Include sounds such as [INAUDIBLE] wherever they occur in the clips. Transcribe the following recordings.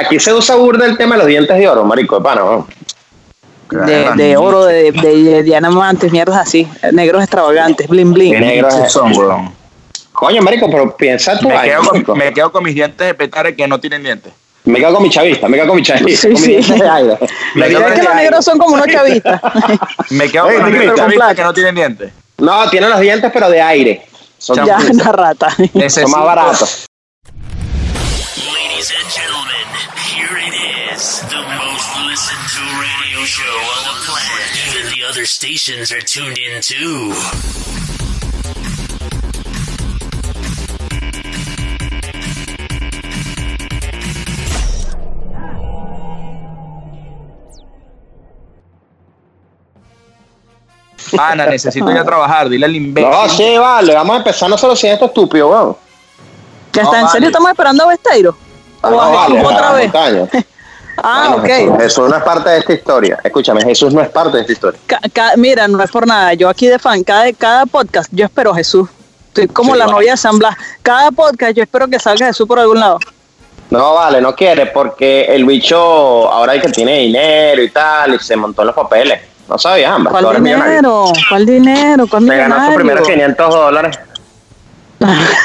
aquí se usa burda el tema de los dientes de oro, marico, de pana, ¿no? De, de oro, de, de, diamantes, mierdas así. Negros extravagantes, bling bling. Qué negros son, weón. Coño, marico, pero piensa tú. Me quedo, con, me quedo con mis dientes de petare que no tienen dientes. Me quedo con mi chavista, me quedo con mi chavista. Sí, sí. de aire. [LAUGHS] Me quedo Es que los negros son como unos chavistas. [LAUGHS] Me quedo con dientes de Con que no tienen dientes. No, tienen los dientes, pero de aire. Son, ya, [LAUGHS] una rata. son Necesito- más baratos. Ladies and gentlemen, here it is, the most listened to radio show on the planet. Even the other stations are tuned in too. Ana, necesito ir a trabajar. Dile al imbécil. No, sí, vale, vamos a empezar nosotros sin esto estúpido, weón. ¿Ya está? No, ¿En vale. serio estamos esperando a Besteiro? ¿O No, a vale, Jesús otra vez? [LAUGHS] Ah, Bueno, ok. Jesús no es parte de esta historia. Escúchame, Jesús no es parte de esta historia. Ca- ca- mira, no es por nada. Yo aquí de fan, cada, cada podcast, yo espero a Jesús. Estoy como Sí, la vale. novia de San Blas. Cada podcast, yo espero que salga Jesús por algún lado. No, vale, no quiere porque el bicho ahora hay que tiene dinero y tal y se montó en los papeles. No sabías, ambas. ¿Cuál millonario. dinero? ¿Cuál dinero? ¿Cuál Se ganó sus primeros millonario? 500 dólares. [LAUGHS]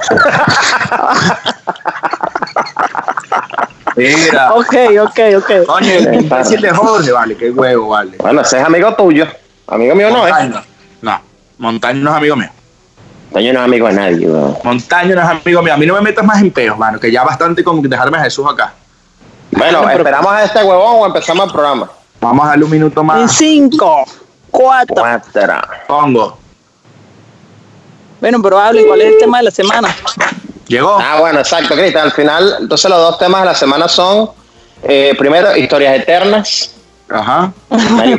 [LAUGHS] Mira. [LAUGHS] Ok, ok, ok. Coño, el imbécil de Jorge, vale, qué huevo, vale. Bueno, ese es amigo tuyo. Amigo mío no es. Montaño. No, Montaño no es amigo mío. Toño no es amigo de nadie, weón. Montaño no es amigo mío. A mí no me metas más en peos, mano, que ya bastante con dejarme a Jesús acá. Bueno, esperamos a este huevón o empezamos el programa. Vamos a darle un minuto En más. cinco, cuatro. Cuatro. Pongo. Bueno, pero hable, ¿cuál es el tema de la semana? Llegó. Ah, bueno, exacto, Cristian. Al final, entonces los dos temas de la semana son, eh, primero, historias eternas. Ajá.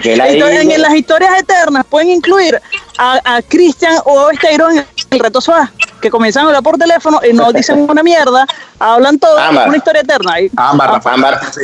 Diga. [LAUGHS] en las historias eternas pueden incluir a, a Cristian o a Besteiro en el reto SOA, que comienzan a hablar por teléfono y no dicen [LAUGHS] una mierda, hablan todo, Ámbar. una historia eterna. Y- Ámbar, Rafa. Ámbar. Sí,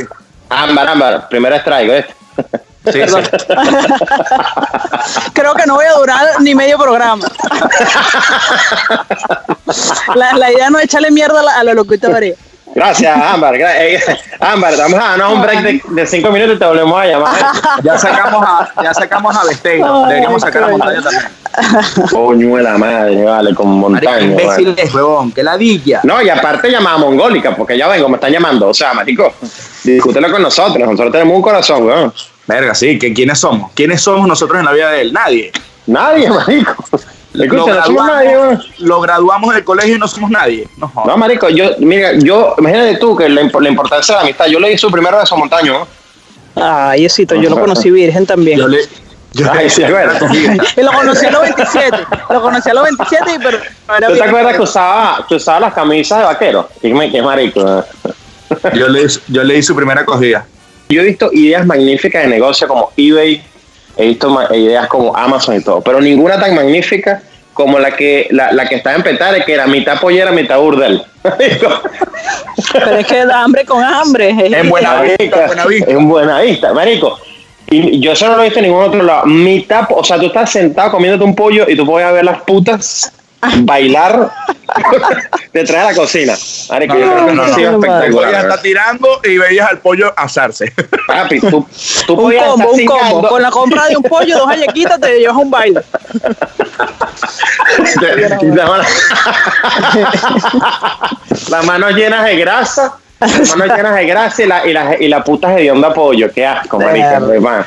Ámbar, ámbar. Primero strike, ¿ves? [LAUGHS] sí. sí. [LAUGHS] Creo que no voy a durar ni medio programa. [LAUGHS] la, la idea no es echarle mierda a la, a la locutoria. Gracias, Ámbar. Eh, Ámbar, vamos a darnos un break de, de cinco minutos y te volvemos a llamar. [LAUGHS] Ya sacamos a, ya sacamos a Besteiro. Deberíamos sacar a coño. Montaño también. Coño de la madre, vale, con montaña. imbécil vale. es, huevón. Que ladilla. No, y aparte llamada mongólica, porque ya vengo, me están llamando. O sea, marico, discútelo con nosotros. Nosotros tenemos un corazón, weón. Verga, sí. que ¿Quiénes somos? ¿Quiénes somos nosotros en la vida de él? Nadie. Nadie, marico. Lo Escucha, no nadie, graduamos, lo graduamos del colegio y no somos nadie. No. No, marico, yo, mira, yo, imagínate tú que la, imp- la importancia de la amistad. Yo le di su primero beso a Montaño, ¿no? Ay, Diosito, yo lo conocí virgen también. Yo le. Yo Ay, sí. [LAUGHS] Y lo conocí a los 27. Lo conocí a los 27, y pero ¿Tú te acuerdas que usaba, que usaba las camisas de vaquero? Que me- que es marico. yo le, yo le di su primera acogida. Yo he visto ideas magníficas de negocio como eBay, he visto ma- ideas como Amazon y todo, pero ninguna tan magnífica como la que la, la que estaba en Petare, que era mitad pollera, mitad burdel. [LAUGHS] Pero es que da hambre con hambre. En buena Marico, vista, buena vista. En buena vista, marico. Y yo eso no lo he visto en ningún otro lado. Mitad, o sea, tú estás sentado comiéndote un pollo y tú puedes ver las putas bailar [LAUGHS] detrás de la cocina. Marico, yo creo que no, ha sido no, no, espectacular. está tirando y veías al pollo asarse. [LAUGHS] Papi, tú, tú Un podías combo, estar un combo. Con la compra de un pollo, dos hayequitas, te llevas un baile. [LAUGHS] La las manos llenas de grasa, las manos llenas de grasa y la, y la, y la puta hedionda pollo. Qué asco, hermano.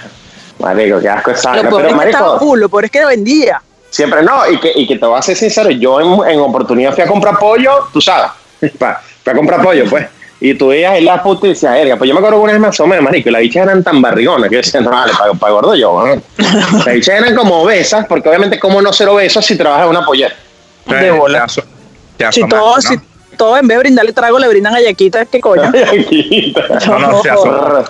Marico, qué asco esa Pero, es que estaba marico, lo peor es que vendía. Siempre no. Y que, y que te voy a ser sincero, yo en, en oportunidad fui a comprar pollo, tú sabes. [LAUGHS] pa- Fui a comprar pollo, pues. Y tú veías ahí y decías, erga, pues yo me acuerdo que una vez más o menos, marico, y las bichas eran tan barrigonas que yo decía, no, vale, para, gordo yo, ¿no? [LAUGHS] Las bichas eran como obesas, porque obviamente, ¿cómo no ser obesas si trabajas en una pollera? De bola. Te aso- te Si asomaste, todo, ¿no? si todo en vez de brindarle trago, le brindan hayequitas, ¿qué coño? [LAUGHS] No, no, se asoma.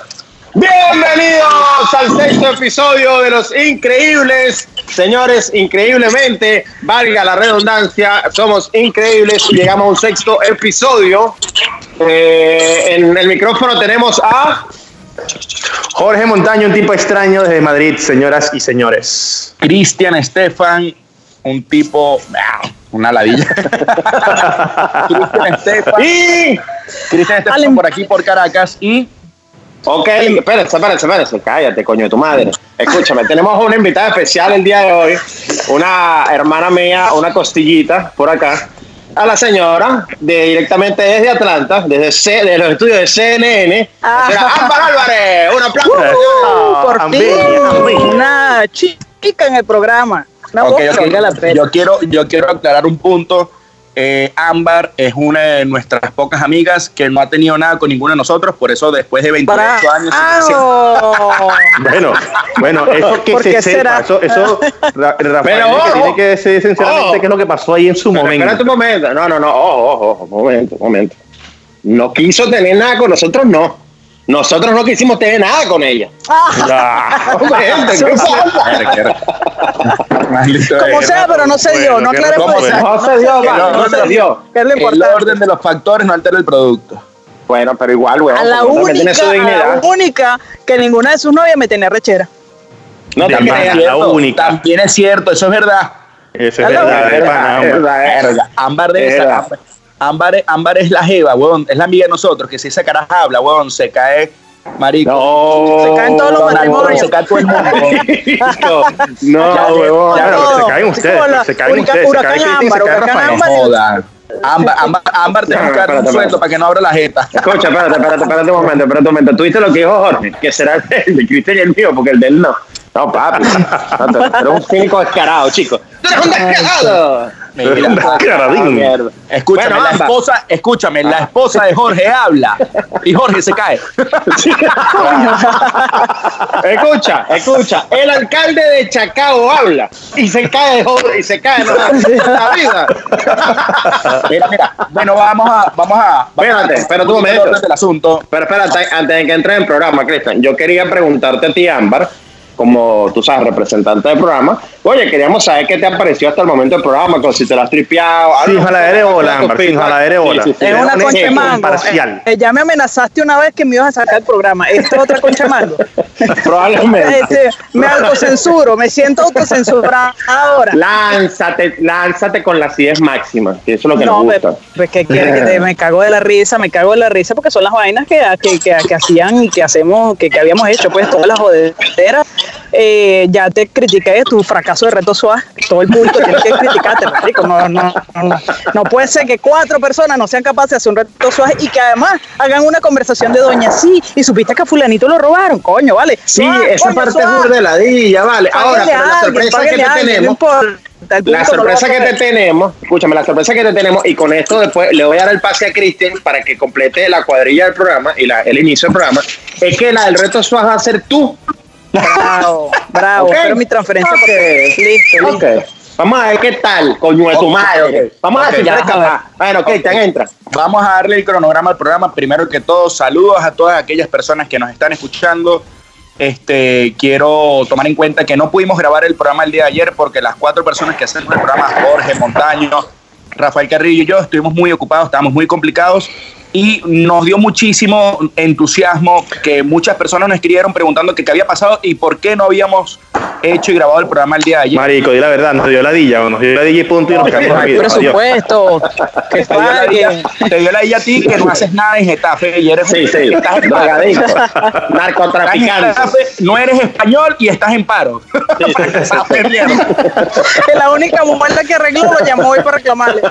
Bienvenidos al sexto episodio de Los Increíbles. Señores, increíblemente, valga la redundancia, somos increíbles y llegamos a un sexto episodio. Eh, en el micrófono tenemos a... Jorge Montaño, un tipo extraño desde Madrid, señoras y señores. Cristian Estefan, un tipo ah, Una ladilla. [LAUGHS] Cristian Estefan. Y. Cristian Estefan por aquí, por Caracas. Y Ok, espérense, espérense, espérense. Cállate, coño de tu madre. Escúchame, tenemos una invitada especial el día de hoy. Una hermana mía, una costillita por acá. A la señora, de, directamente desde Atlanta, desde, C, desde los estudios de CNN. Ah. Será Ámbar Álvarez. Un aplauso. Uh, por fin, una chica en el programa. Una Ok, voz ok. que valga la pena. Yo quiero, yo quiero aclarar un punto. Eh, Ámbar es una de nuestras pocas amigas que no ha tenido nada con ninguno de nosotros, por eso después de 28 Para- años. Ah, oh. Bueno, bueno, eso que ¿Por se qué sepa, será? eso, eso Ra- Rafael Pero, que tiene que decir sinceramente ojo. qué es lo que pasó ahí en su momento. espérate un momento. No, no, no. Ojo, ojo, ojo. Momento, momento. No quiso tener nada con nosotros, no. Nosotros no quisimos tener nada con ella. Ah, [LAUGHS] Momento, ¿qué pasa? Maldito Como es. sea, pero no se dio, no qué aclaremos ¿cómo eso. se- No se dio, no- se dio. Es lo El importante. orden de los factores no altera el producto. Bueno, pero igual, weón. A la también única, tiene su a dignidad. la única que ninguna de sus novias me tenía rechera. No pana. La Cierto, única. También es cierto, eso es verdad. Eso es Es verdad, Es es es. Ámbar de Es esa. Ámbar, es- Ámbar es la jeva, weón. Es la amiga de nosotros, que si esa caraja habla, weón, se cae marico. No. Se caen todos los matrimonios. Se cae todo el mundo. No, Ya, huevón. ya, Claro, no. se caen Es ustedes, la se caen huracán- ustedes, se huracán cae Cristian y se Ámbar, cae huracán Rafael. Ámbar. Joda. Ámbar, Ámbar, Ámbar, te No, buscar un sueldo para que no abra la jeta. Escucha, espérate, espérate, espérate un momento, espérate un momento. ¿Tú viste lo que dijo Jorge? Que será el de Cristian y el mío, porque el de él no. No, papi. Tú eres un cínico descarado, chico. ¡Tú eres un descarado! Escúchame, Bueno, la esposa, escúchame, la esposa de Jorge habla y Jorge se cae. [LAUGHS] Escucha, escucha. El alcalde de Chacao habla y se cae de Jorge y se cae. No, la vida. Mira, mira. Bueno, vamos a, vamos a. Espérate, espérate un el momento. del asunto. Pero espérate, antes de que entre en el programa, Cristian, yo quería preguntarte a ti, Ámbar, como tú sabes, representante del programa. Oye, queríamos saber qué te ha parecido hasta el momento del programa, con si te lo has tripeado. Sin algo. jaladera de bola, sin de bola. Sí, sí, sí. Es una un concha mango. imparcial. Eh, ya me amenazaste una vez que me ibas a sacar el programa. Esto es otra concha mango. [LAUGHS] Probablemente. Este, me autocensuro, me siento autocensurada ahora. Lánzate, lánzate con la acidez máxima, que eso es lo que No, nos pero, gusta. pues que quiere que te- me cago de la risa, me cago de la risa porque son las vainas que, que, que, que hacían y que hacemos, que, que habíamos hecho, pues todas las jodederas. Eh, ya te critiqué tu fracaso de reto SWAT, todo el punto tiene que criticarte, marico. No, no, no, no. no puede ser que cuatro personas no sean capaces de hacer un reto SWAT y que además hagan una conversación de doña, sí, y supiste que a fulanito lo robaron, coño, vale. Sí, Suave, esa coño, parte suave. es burdeladilla, vale. Ahora, pero la alguien, sorpresa que te alguien, tenemos, la sorpresa que te tenemos, escúchame, la sorpresa que te tenemos, y con esto después le voy a dar el pase a Cristian para que complete la cuadrilla del programa y la, el inicio del programa, es que la del reto SWAT va a ser tú. Bravo, bravo. Ok. Espero mi transferencia. Ok. porque- Listo, listo. Ok. Vamos a ver qué tal, coño de tu Ok, madre. ok. Vamos a ver Ok, si ya. Bueno, Cristian, entra. Vamos a darle el cronograma al programa. Primero que todo, saludos a todas aquellas personas que nos están escuchando. Este, quiero tomar en cuenta que no pudimos grabar el programa el día de ayer porque las cuatro personas que hacemos el programa, Jorge Montaño, Rafael Carrillo y yo, estuvimos muy ocupados, estábamos muy complicados y nos dio muchísimo entusiasmo que muchas personas nos escribieron preguntando que qué había pasado y por qué no habíamos hecho y grabado el programa el día de ayer. Marico, di la verdad, nos dio la dilla, nos dio la dilla y punto y nos quedamos dormidos. Adiós. presupuesto. Que Te dio, la idea, te dio la idea a ti que no haces nada en Getafe y eres Sí, sí, estás en paro. drogadicto, narcotraficante. Getafe, no eres español y estás en paro. [LAUGHS] Estás perdiendo. La única mujer que arregló lo llamó hoy para reclamarle.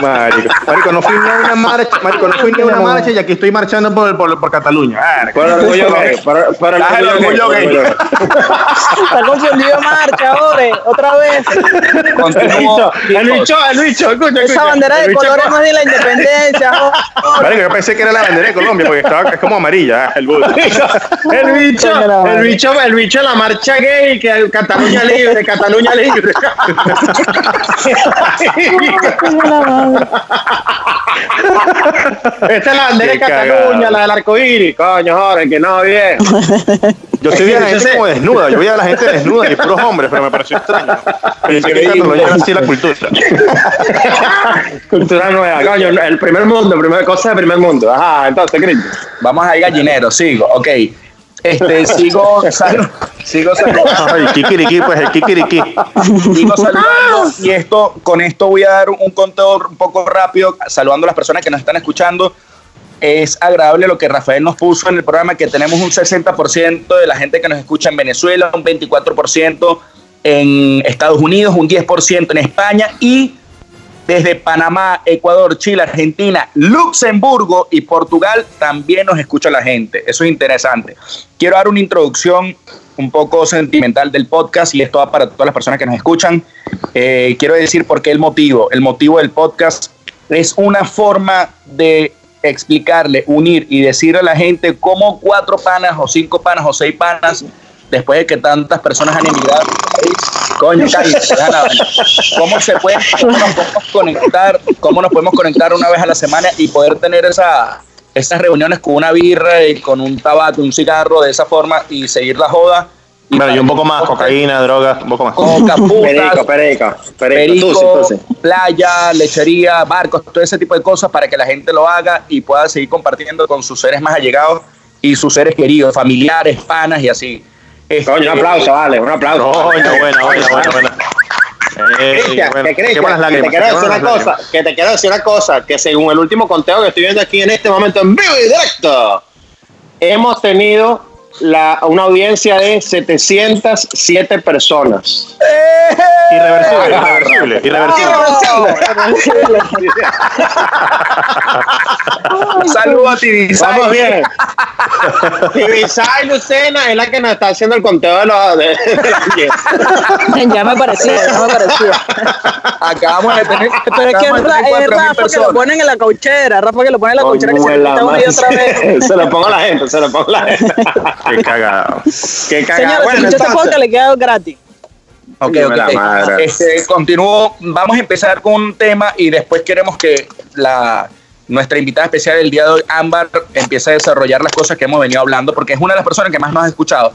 Marico, marico, no fui ni a una marcha, marico, no fui ni a una marcha y aquí estoy marchando por, por, por Cataluña. Marico. Por orgullo gay, por, orgullo gay. Está confundido marcha, ahora, otra vez. El bicho, el bicho, escucha. Esa bandera El de bicho colores co- más de la independencia. joder. Marico, yo pensé que era la bandera de Colombia porque estaba, es como amarilla, ah, el bus. El bicho, el bicho, el bicho en la marcha gay, que Cataluña libre, Cataluña libre. [LAUGHS] [LAUGHS] Esta es la bandera de Cataluña, la del arco iris. Coño, joder, que no, bien. Yo estoy viendo a la gente como desnuda, yo veía a la gente desnuda y puros hombres, pero me pareció extraño. Pensé que Cataluña así la cultura. Cultura nueva, coño, el primer mundo, primer, cosa de primer mundo. Ajá, entonces, Cristo. Vamos a ir gallinero, sigo. Ok. Este, sigo. [LAUGHS] sal- Sigo saludando. Ay, kikiriki, pues el kikiriki. Sigo saludando. Y esto, con esto voy a dar un conteo un poco rápido, saludando a las personas que nos están escuchando. Es agradable lo que Rafael nos puso en el programa, que tenemos un 60% de la gente que nos escucha en Venezuela, un 24% en Estados Unidos, un 10% en España y desde Panamá, Ecuador, Chile, Argentina, Luxemburgo y Portugal también nos escucha la gente. Eso es interesante. Quiero dar una introducción un poco sentimental del podcast y esto va para todas las personas que nos escuchan. Eh, quiero decir por qué el motivo. El motivo del podcast es una forma de explicarle, unir y decirle a la gente cómo cuatro panas o cinco panas o seis panas, después de que tantas personas han emigrado, coño, [LAUGHS] cállate, cómo se puede, cómo nos podemos conectar, cómo nos podemos conectar una vez a la semana y poder tener esa, esas reuniones con una birra y con un tabaco, un cigarro de esa forma y seguir la joda. Y Bueno, y un poco más, cocaína, droga, un poco más. Coca, [LAUGHS] Perico, putas, perico, perico. perico, Tusi, tusi. playa, lechería, barcos, todo ese tipo de cosas para que la gente lo haga y pueda seguir compartiendo con sus seres más allegados y sus seres queridos, familiares, panas y así. Este, Coño, un aplauso, vale, un aplauso. Coño, buena, buena, buena, buena. Eh, Cristian, bueno, que Cristian, que te quiero decir una lágrimas. cosa, que te quiero decir una cosa, que según el último conteo que estoy viendo aquí en este momento en vivo y directo, hemos tenido la, una audiencia de 707 personas. [LAUGHS] Irreversible, irreversible, irreversible. Saludos a ti, Vamos bien. Y Visay Lucena es la que nos está haciendo el conteo de los de, de la audiencia. ya me parecía, ya me parecía. Acabamos de tener. Pero es que es 4.000 Rafa que lo ponen en la cauchera, Rafa que lo pone en la cauchera que se una y otra vez. Se lo pongo a la gente, se lo pongo a la gente. [LAUGHS] Qué [LAUGHS] cagado. Qué cagada. Señor, Bueno, si este entonces- podcast le queda gratis. Ok, Dime ok. la madre. Este, continúo. Vamos a empezar con un tema y después queremos que la, nuestra invitada especial del día de hoy, Ámbar, empiece a desarrollar las cosas que hemos venido hablando, porque es una de las personas que más nos ha escuchado.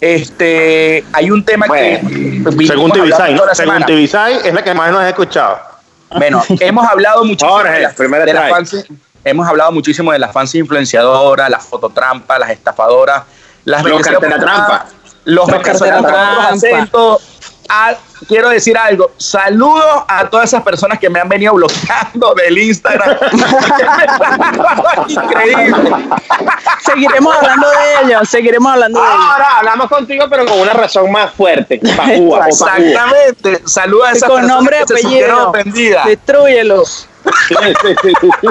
Este, hay un tema que. vinimos Según Tibisay, ¿no? la Según. Tibisay es la que más nos ha escuchado. Bueno, [LAUGHS] hemos hablado muchísimo Jorge, de, las- primera de strike. fans, hemos hablado muchísimo de las fans influenciadoras, las fototrampas, las estafadoras, las Los cartera trampa. los Los cartera trampa. acentos. Ah, quiero decir algo, saludos a todas esas personas que me han venido bloqueando del Instagram. [LAUGHS] Increíble. Seguiremos hablando de ellos, seguiremos hablando de ellos. Ahora hablamos contigo, pero con una razón más fuerte. Exactamente. Saludos a esas Con personas nombre y que apellido. Destrúyelo. Sí, sí, sí, sí.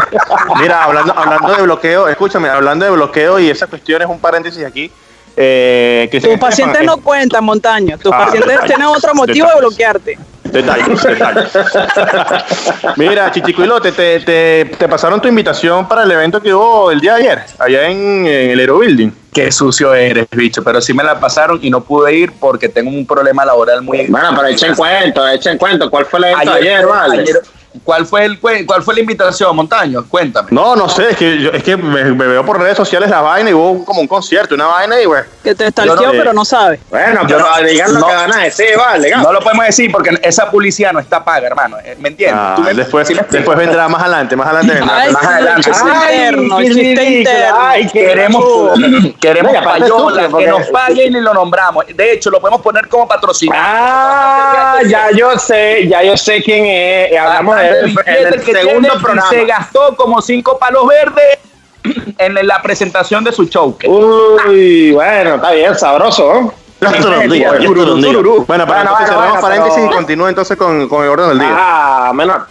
Mira, hablando, hablando de bloqueo, escúchame, hablando de bloqueo y esa cuestión es un paréntesis aquí. Eh, Tus pacientes no cuentan, Montaño. Tus Ah, pacientes tienen otro motivo de bloquearte. Detalles, detalles. [LAUGHS] Mira, Chichicuilote, te, te, te pasaron tu invitación para el evento que hubo el día de ayer, allá en, en el Aero Building. Qué sucio eres, bicho. Pero sí me la pasaron y no pude ir porque tengo un problema laboral muy. Bueno, pero echen cuento, echen cuento. ¿Cuál fue el evento de ayer, vale? ayer- ¿cuál, fue el, ¿Cuál fue la invitación, Montaño? Cuéntame. No, no sé, es que, yo, es que me, me veo por redes sociales la vaina y hubo un- como un concierto, una vaina y bueno. Que te stalkeó, no- pero no sabe. Bueno, Yo pero no- digan lo no. que van a decir, vale. No lo podemos decir porque esa publicidad no está paga, hermano. Eh, ¿Me entiendes? Ah, Tú me- después, ¿sí me explico? después vendrá más adelante, más adelante vendrá. Ay, más adelante. chiste Ay, interno, chiste interno. Ay, Queremos, [CLEARS THROAT] queremos payola, que nos paguen y lo nombramos. De hecho, lo podemos poner como patrocinador. Ah, ya yo sé, ya yo sé quién es. Hablamos de El que segundo tiene y programa. Se gastó como cinco palos verdes [CLEARS THROAT] en la presentación de su show. Uy, bueno, está bien, sabroso. Bueno, para Bueno, entonces bueno, cerramos bueno, paréntesis pero- y continúa entonces con, con el orden del día. Ah, menor.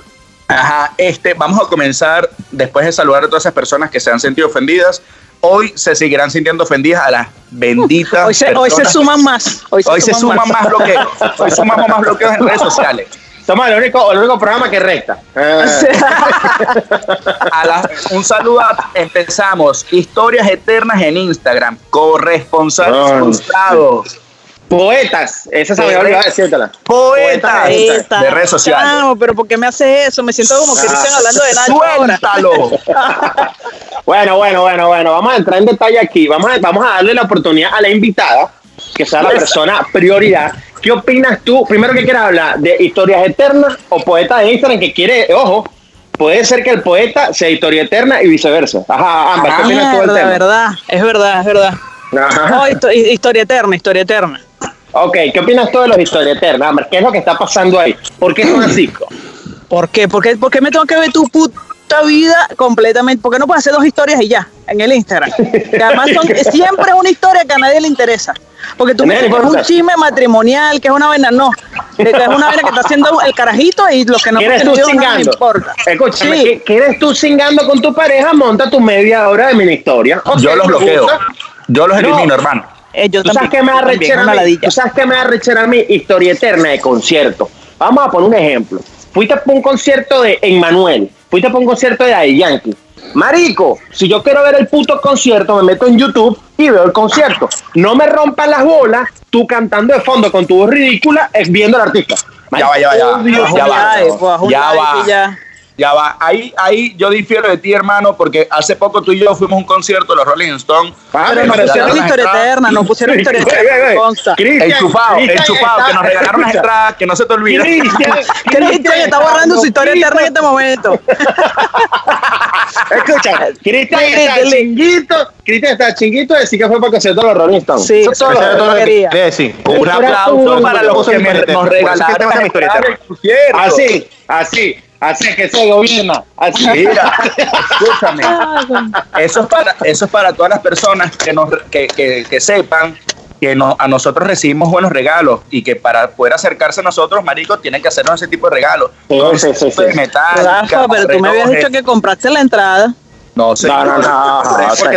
Ajá, este, vamos a comenzar después de saludar a todas esas personas que se han sentido ofendidas. Hoy se seguirán sintiendo ofendidas a las benditas. Hoy se, hoy se personas- suman más. Hoy se, Hoy se suman más bloqueos. Hoy sumamos más bloqueos en redes sociales. Somos el único, el único programa que recta. A un saludo. a- empezamos. Historias eternas en Instagram. Corresponsales Ay, frustrados. Poetas, esa se me olvidado decírtela. Poetas de redes sociales. chamo, pero ¿por qué me hace eso? Me siento como que Ah. dicen hablando de Nacho. Suéltalo. [LAUGHS] Bueno, bueno, bueno, bueno, vamos a entrar en detalle aquí. Vamos a, vamos a darle la oportunidad a la invitada, que sea la persona prioridad. ¿Qué opinas tú? Primero que quieras hablar de historias eternas o poetas de Instagram que quiere, ojo, puede ser que el poeta sea historia eterna y viceversa. Ajá, ambas, ¿qué opinas tú del tema? verdad, es verdad, es verdad. Ajá. Oh, histo- historia eterna, historia eterna. Ok, ¿qué opinas tú de los historias eternas? Hombre, ¿Qué es lo que está pasando ahí? ¿Por qué son así? [CLEARS THROAT] ¿Por qué? ¿Por qué, por qué me tengo que ver tu puta vida completamente? ¿Por qué no puedes hacer dos historias y ya en el Instagram? Que además son, siempre es una historia que a nadie le interesa. Porque tú me dices que es un chisme matrimonial, que es una vaina, no. Que es una vaina que está haciendo el carajito y los que no ¿Quieres tú porque no importa. Escúchame, Sí. ¿qué- ¿quieres tú cingando con tu pareja? Monta tu media hora de mini historia. Yo los bloqueo. gusta. Yo los No. elimino, hermano. Eh, yo ¿Tú sabes también, qué me yo da también, a mí? ladilla. ¿Tú sabes qué me da rechera a mí? Historia eterna de concierto. Vamos a poner un ejemplo. Fuiste para un concierto de Emmanuel. Fuiste para un concierto de Daddy Yankee. Marico, si yo quiero ver el puto concierto, me meto en YouTube y veo el concierto. No me rompan las bolas, tú cantando de fondo con tu voz ridícula, es viendo al artista. Ya va, ya va, ya va. Ya va. Pues, Ya va. Ya. Va, ahí, ahí yo difiero de ti, hermano, porque hace poco tú y yo fuimos a un concierto de los Rolling Stones. Ah, Pero me no pareció- pusieron historia eterna, no pusieron historia eterna. chupado, está- que nos regalaron las entradas, que no se te olvide. [LAUGHS] Cristian, Cristian está borrando su historia eterna en este momento. [LAUGHS] Escucha, Cristian está chinguito, Cristian está chinguito de decir que fue para el concierto de los Rolling Stones. Sí, Eso es todo. lo que quería. quería decir. Un aplauso para los que nos regalaron. Así, así, así es que se gobierna. Así. Mira, [LAUGHS] escúchame. Eso es para, eso es para todas las personas que, nos, que, que, que sepan que no, a nosotros recibimos buenos regalos y que para poder acercarse a nosotros, marico, tienen que hacernos ese tipo de regalos. Sí, sí, sí, sí. de metal, Rafa, pero tú me habías dicho que compraste la entrada. No, sé. No, no, no. Acuérdate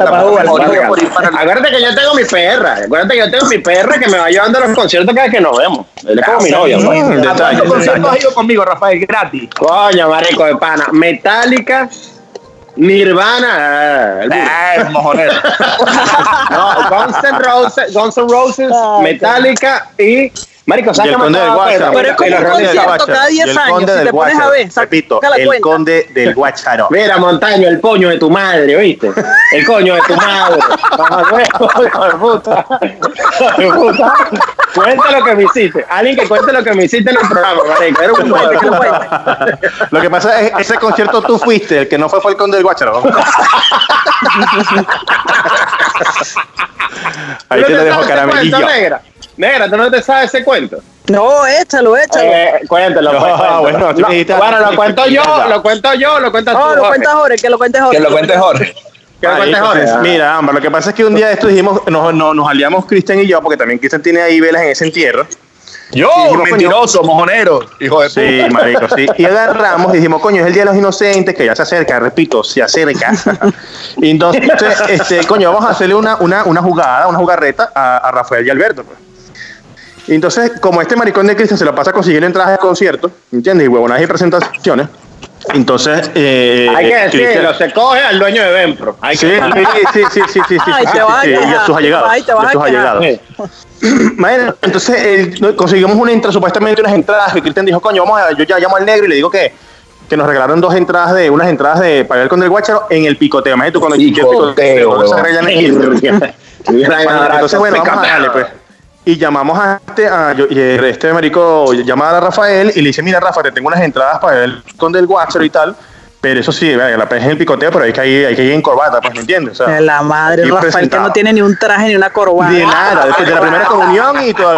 que yo tengo mi perra. Acuérdate que yo tengo mi perra que me va llevando a los conciertos cada vez que nos vemos. Él es como mi novia. pues. Mm, ¿A detalle, cuántos conciertos detalle. has ido conmigo, Rafael? Gratis. Coño, marico de pana. Metallica, Nirvana. ah, el es mojonero. [LAUGHS] No, Guns N' Roses, Guns N' Roses Metallica y. Marico, Y ¿sabes el qué me conde del acabo de Guacharo. Pero es como un concierto cada 10 Y el años, conde si del te pones a ver, Repito, el cuenta. conde del Guacharo. [LAUGHS] Mira, Montaño, el coño de tu madre, ¿oíste? El coño de tu madre. Puta. Cuenta lo que me hiciste. Alguien que cuente lo que me hiciste en el programa, marico. Era un. Lo que pasa es ese concierto tú fuiste, el que no fue fue el conde del Guacharo. [LAUGHS] Ahí ¿Tú te lo dejo caramelillo. Negra? ¿tú no te sabes ese cuento? No, échalo, échalo. Eh, cuéntelo, No, pues, cuéntalo. bueno, tú No, dijiste- bueno, lo cuento yo, lo cuento yo, lo cuentas tú, No, lo Jorge. cuenta Jorge, que lo cuente Jorge. Que lo cuente Jorge. Que lo Ahí, cuentes Jorge. Mira, Ámbar, lo que pasa es que un día de esto dijimos, nos, nos, nos aliamos Cristian y yo, porque también Cristian tiene ahí velas en ese entierro. Yo, dijimos, mentiroso, mojonero. Hijo de Sí, puta. marico, sí. Y agarramos y dijimos, coño, es el Día de los Inocentes, que ya se acerca, repito, se acerca. y entonces, este, coño, vamos a hacerle una, una, una jugada, una jugarreta a, a Rafael y Alberto. pues. Y entonces, como este maricón de Cristian se lo pasa consiguiendo entradas de conciertos, ¿entiendes? Y huevonadas y presentaciones. Entonces, eh, Hay que eh, decirlo, se coge al dueño de Vempro. Hay Sí, que sí, sí, sí, sí, sí, sí, Ay, sí, a y a sus allegados. ay, te vas a a allegados. [CLEARS THROAT] Bueno, entonces eh, conseguimos una entrada, supuestamente unas entradas, que Cristian dijo, coño, vamos a, yo ya llamo al negro y le digo que, que nos regalaron dos entradas de, unas entradas de para ver con el guacharo en el picoteo. Imagínate tú cuando Picoteo, en el- [LAUGHS] entonces, bueno, vamos a darle, pues. Y llamamos a este, a, yo- y este marico llama a Rafael y le dice, mira, Rafa, te tengo unas entradas para el con del Guacharo y tal. Pero eso sí, la pez es el picoteo, pero hay que ir, hay que ir en corbata, pues, ¿me entiendes? O sea, De la madre, Rafael, que no tiene ni un traje ni una corbata. de nada, después de la primera [LAUGHS] comunión y todo.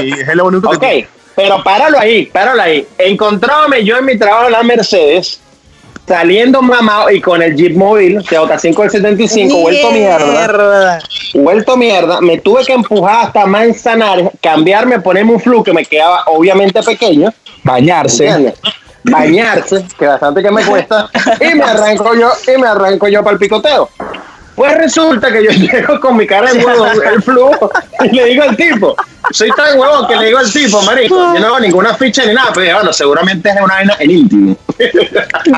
Y es lo único que Ok, pero páralo ahí, páralo ahí. Encontrábame yo en mi trabajo en la Mercedes, saliendo mamado y con el Jeep móvil, TJ5 del 75, vuelto mierda. Vuelto mierda, me tuve que empujar hasta Manzanares, cambiarme, ponerme un flu que me quedaba obviamente pequeño. Bañarse. ¿entiendes? Bañarse, que bastante que me cuesta, y me arranco yo, y me arranco yo para el picoteo. Pues resulta que yo [LAUGHS] llego con mi cara de huevo, el flujo, y le digo al tipo, soy tan huevón que le digo al tipo, marico, yo no hago ninguna ficha ni nada, pero dije, bueno, seguramente es una vaina en íntimo.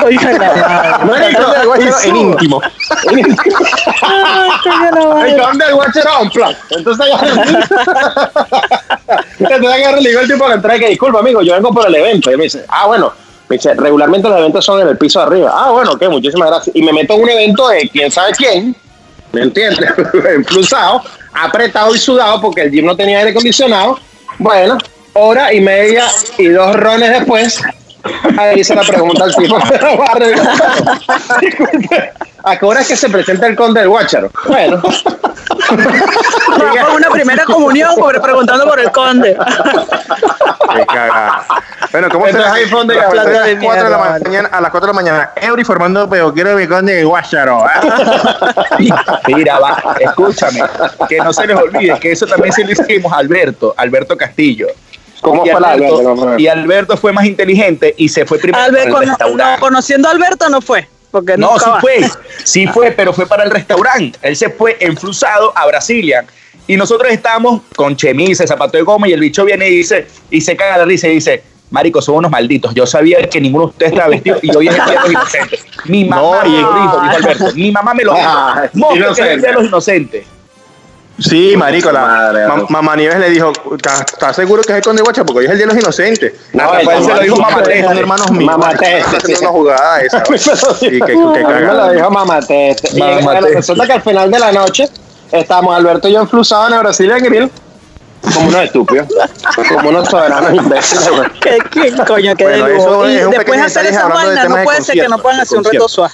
Oiga, la. Marico, Entonces, el guacharo y en íntimo. La. Ay, ¿dónde el guachero un plan? Entonces agarra Entonces agarra le digo al tipo que entra que disculpa, amigo, yo vengo por el evento. Y me dice, ah, bueno. Me dice, regularmente los eventos son en el piso de arriba. Ah, bueno, ok, muchísimas gracias. Y me meto en un evento de quién sabe quién, ¿me entiendes? [LAUGHS] Impulsado, apretado y sudado porque el gym no tenía aire acondicionado. Bueno, hora y media y dos rones después, ahí se la pregunta al tipo. [LAUGHS] ¿A qué hora es que se presenta el conde del Guácharo? Bueno, [LAUGHS] una primera comunión por- preguntando por el conde. Qué cagada. Bueno, ¿cómo se las iPhone de la plata a de las 4 de la mañana? A las 4 de la mañana, Eury formando peo, quiero mi conde de Guacharo. [LAUGHS] Mira, va, escúchame, que no se les olvide que eso también se lo hicimos a Alberto, Alberto Castillo. ¿Cómo Y fue la Alberto, Alberto? Y Alberto fue más inteligente y se fue primero Albert, restaurante. no, conociendo a Alberto no fue. Porque No, sí va. fue, [LAUGHS] sí fue, pero fue para el restaurante. Él se fue enflusado a Brasilia. Y nosotros estábamos con chemise, zapato de goma, y el bicho viene y dice, y se caga la risa y dice, Marico, son unos malditos. Yo sabía que ninguno de ustedes estaba vestido y hoy es el día de los inocentes. Mi [LAUGHS] mamá No, me y- lo dijo, dijo Alberto. Mi mamá me lo dijo. Ah, No, que es el inocente. día de los inocentes. Sí, marico, la Madre, ma- Dios. mamá Nieves le dijo, ¿estás seguro que es el conde de Guacha? Porque hoy es el día de los inocentes. No, el se lo dijo mamá son hermanos míos. Mamá Teste, está haciendo sí. una jugada esa. [LAUGHS] Y que, que A mí me lo dijo mamá Teste. Y Mamá bueno, Teste. resulta que al final de la noche estábamos Alberto y yo enflusados en Brasil en Grill como unos estúpidos, como unos soberanos imbéciles. ¿Qué, qué coño, qué Bueno, eso Y es un después hacer esa de vaina, no de puede ser que no puedan hacer un reto suave.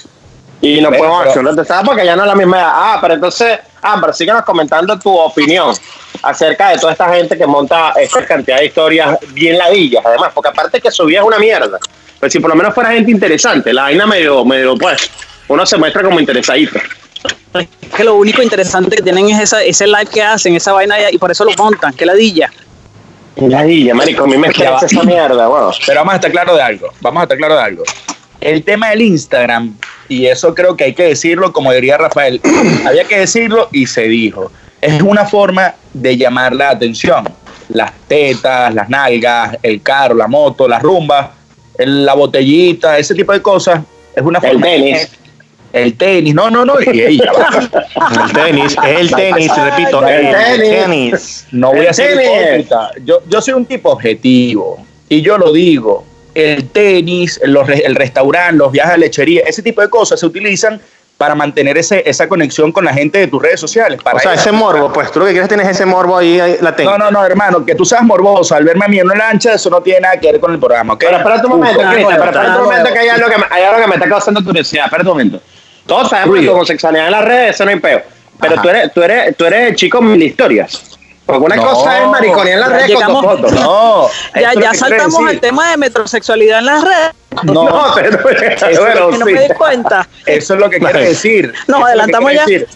Y no podemos hacer un desastre porque ya no es la misma edad. Ah, pero entonces, ah, pero síguenos comentando tu opinión acerca de toda esta gente que monta esta cantidad de historias bien ladillas, además, porque aparte que su vida es una mierda. Pues si por lo menos fuera gente interesante, la vaina medio, medio, pues, uno se muestra como interesadito. Es que lo único interesante que tienen es esa, ese live que hacen, esa vaina, y por eso lo montan, que ladilla. Ladilla, marico, a mí me esa mierda, bueno. Pero vamos a estar claro de algo. Vamos a estar claro de algo. El tema del Instagram, y eso creo que hay que decirlo, como diría Rafael, [COUGHS] había que decirlo y se dijo. Es una forma de llamar la atención. Las tetas, las nalgas, el carro, la moto, las rumbas, el- la botellita, ese tipo de cosas. Es una El forma. tenis. El tenis, no, no, no. Y, y ya va. [LAUGHS] El tenis, el tenis, repito, El el tenis. tenis. No voy El a ser hipócrita. Yo, yo soy un tipo objetivo y yo lo digo. El tenis, los re- el restaurante, los viajes a lechería, ese tipo de cosas se utilizan para mantener ese, esa conexión con la gente de tus redes sociales. Para O sea, ese morbo, pues tú lo que quieres tener es ese morbo ahí, ahí latente. No, no, no, hermano, que tú seas morboso al verme a mí en una lancha, eso no tiene nada que ver con el programa, ¿ok? Pero espérate un momento, Ah, Cristian, pero espérate un momento que hay algo que, me, hay algo que me está causando curiosidad. Espérate un momento. Todos sabemos que tu homosexualidad en las redes, eso no hay peo. Pero Ajá. tú eres, tú, eres, tú eres el chico mil historias. Porque una No. cosa es mariconía en las redes con tu foto. No, [LAUGHS] Ya, es ya saltamos al tema de metrosexualidad en las redes. No, No, pero bueno, que no me di cuenta. Eso es lo que quiero decir. Nos es adelantamos ya. decir.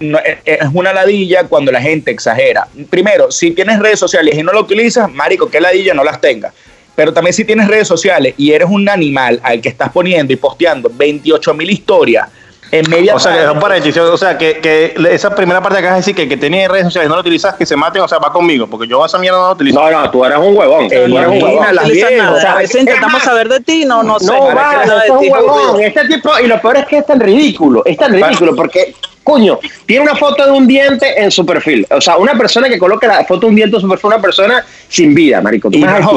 No, es, es una ladilla cuando la gente exagera. Primero, si tienes redes sociales y no lo utilizas, marico, que ladilla no las tengas. Pero también si tienes redes sociales y eres un animal al que estás poniendo y posteando 28 mil historias en media O sea, que un paréntesis, o sea, que, que esa primera parte que acabas de decir, que el que tenía redes sociales no lo utilizas, que se maten, o sea, va conmigo, porque yo esa mierda no la utilizo. No, no, tú eres un huevón. Tú eres un huevón. No las o sea, a veces es intentamos más- saber de ti, no, no sé. No, nada de eso es ti, un huevón. Este tipo, y lo peor es que es tan ridículo, es tan ridículo porque, coño, tiene una foto de un diente en su perfil. O sea, una persona que coloca la foto de un diente en su perfil, una persona sin vida, marico. Tú Y me no,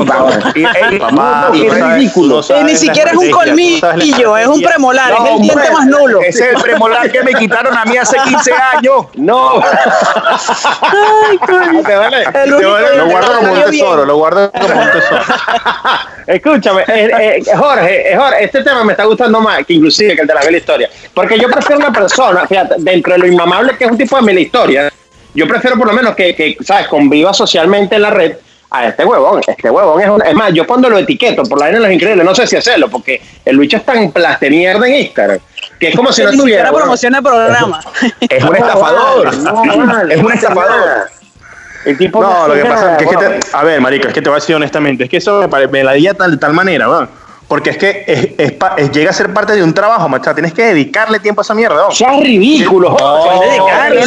Mamá, no [LAUGHS] sabes- ridículo. sabes ni siquiera es un colmillo, es un premolar, es el diente más nulo. ese es el premolar que me quitaron a mí hace 15 años. No. Ay, coño. Te vale. El Te único vale. que Lo guardo como un tesoro, lo guardo como un tesoro. [LAUGHS] Escúchame, eh, eh, Jorge, eh, Jorge, este tema me está gustando más que inclusive que el de la mil historia. Porque yo prefiero una persona, fíjate, dentro de lo inmamable que es un tipo de mil historia, yo prefiero por lo menos que, que, ¿sabes?, conviva socialmente en la red a este huevón. Este huevón es un, Es más, yo cuando lo etiqueto por la vaina de los increíbles, no sé si hacerlo, porque el bicho es tan plaste mierda en Instagram, que es como si no Ni tuviera. siquiera huevón. promociona el programa. Es un estafador. [LAUGHS] es un estafador. El tipo No, lo que pasa es que, a ver, marico, es que te voy a decir honestamente, es que eso me, pare- me la di de tal, de tal manera, weón. Porque es que es, es es- llega a ser parte de un trabajo, macho. Tienes que dedicarle tiempo a esa mierda, weón. Seas ridículo, Jorge. dedicarle.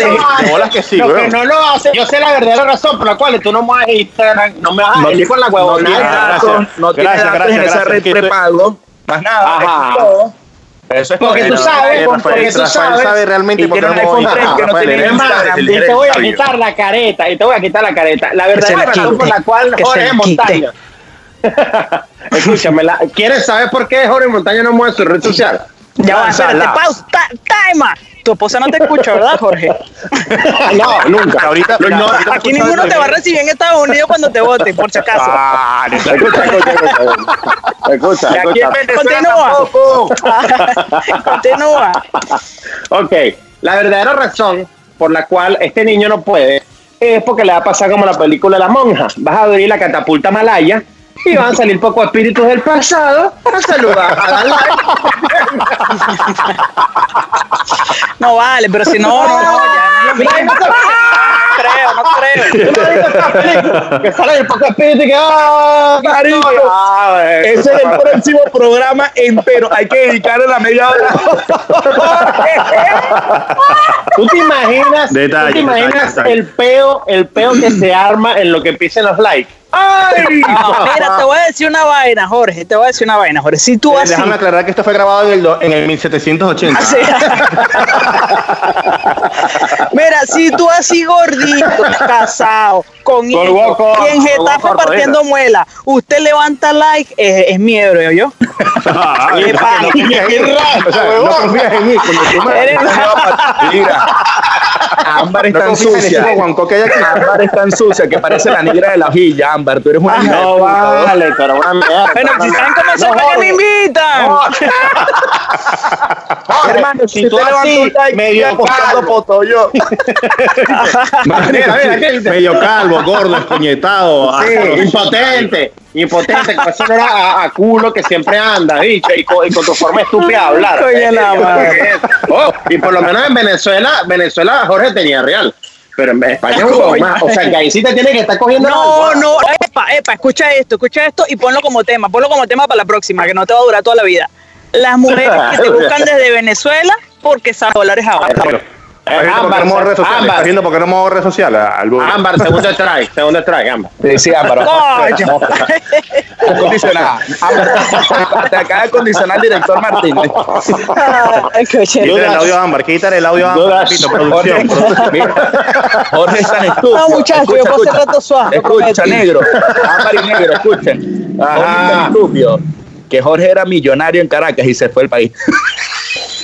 No, no, que sí, lo que no lo hace. Yo sé la verdadera razón por la cual tú no me vas a Instagram, no me vas a No ir con la no huevona. tiene gracias. datos, no tiene Gracias, gracias, en esa red prepago. Más nada, Ajá. eso es todo. Eso es Porque tú sabes, porque tú sabes. sabe realmente y por qué tiene un no iPhone voy- 3 que no tiene Es Instagram. y te voy a quitar la careta, y te voy a quitar la careta. La verdadera razón por la cual Jorge la Montaño. [LAUGHS] Escúchame, la- ¿quieres saber por qué Jorge Montaño no mueve su red social? Ya va, espérate, pausa, time. Tu esposa no te escucha, ¿verdad, Jorge? [LAUGHS] no, nunca. Ahorita, Aquí ninguno te va a recibir en Estados Unidos cuando te vote, por si acaso. Ah. Escucha, escucha, escucha. Escucha, Y aquí en escucha. Venezuela Continúa. [LAUGHS] Continúa. Ok, la verdadera razón por la cual este niño no puede es porque le va a pasar como la película La Monja. Vas a abrir la catapulta malaya y van a salir pocos espíritus del pasado a saludar, a dar like. No vale, pero si no, no, no, ya no es lo mismo. No creo, no creo. que sale el poco espíritu y que ¡ah! Marico, Ah. Ese es el próximo programa entero. Hay que dedicarle la media hora. ¿Tú te imaginas, Detalle, ¿tú te imaginas detalle, detalle. el peo, el peo que se arma en lo que empiecen los likes? ¡Ay! No, [LAUGHS] mira, te voy a decir una vaina, Jorge. Te voy a decir una vaina, Jorge. Si tú así. Déjame aclarar que esto fue grabado en el, do- en el 1780. así- [LAUGHS] Mira, si tú así gordito, casado, con hueco, y en Getafe partiendo muela, usted levanta like, es, es miedo, yo. Ah, ¿Qué no confías en mí. O sea, no confías en mí. coño, tu madre. Eres- Mira, [LAUGHS] Ámbar es No tan sucia. Juanco que hay aquí. Ámbar es tan sucia que parece la negra de la hojilla, Ámbar. Tú eres una de No vale, pero una mierda. Bueno, si saben cómo se No, me invitan. [LAUGHS] Hermano, si Si tú así, un like, medio calvo. foto yo. [LAUGHS] Mira, mira, ¿qué? Medio calvo, gordo, escoñetado. Sí, impotente, impotente, con ese era a, a culo que siempre anda, dicho, y con, y con tu forma estúpida de hablar. Coño, la. Oh, y por lo menos en Venezuela, Venezuela Jorge tenía real. Pero en España es un más. O sea, que ahí sí te tiene que estar cogiendo. No, almohada. no, epa, epa, escucha esto, escucha esto y ponlo como tema, ponlo como tema para la próxima, que no te va a durar toda la vida. Las mujeres que te [LAUGHS] buscan desde Venezuela porque saben dólares ahora. ¿Estás viendo por qué no redes sociales? ¿Estás Ámbar, viendo por qué no muevo redes sociales? Al. Ámbar, segundo strike, segundo strike, Ámbar. Sí, sí, Ámbar. Acondicionada. Ámbar, Te acaba de condicionar el director Martínez. Quítale el audio a Ámbar, quítale el audio a Ámbar, producción. Jorge es tan estúpido. No, muchacho, yo puedo rato suave, Escucha, negro. Ámbar y negro, escuchen. Jorge es Ajá. tan estúpido que Jorge era millonario en Caracas y se fue del país.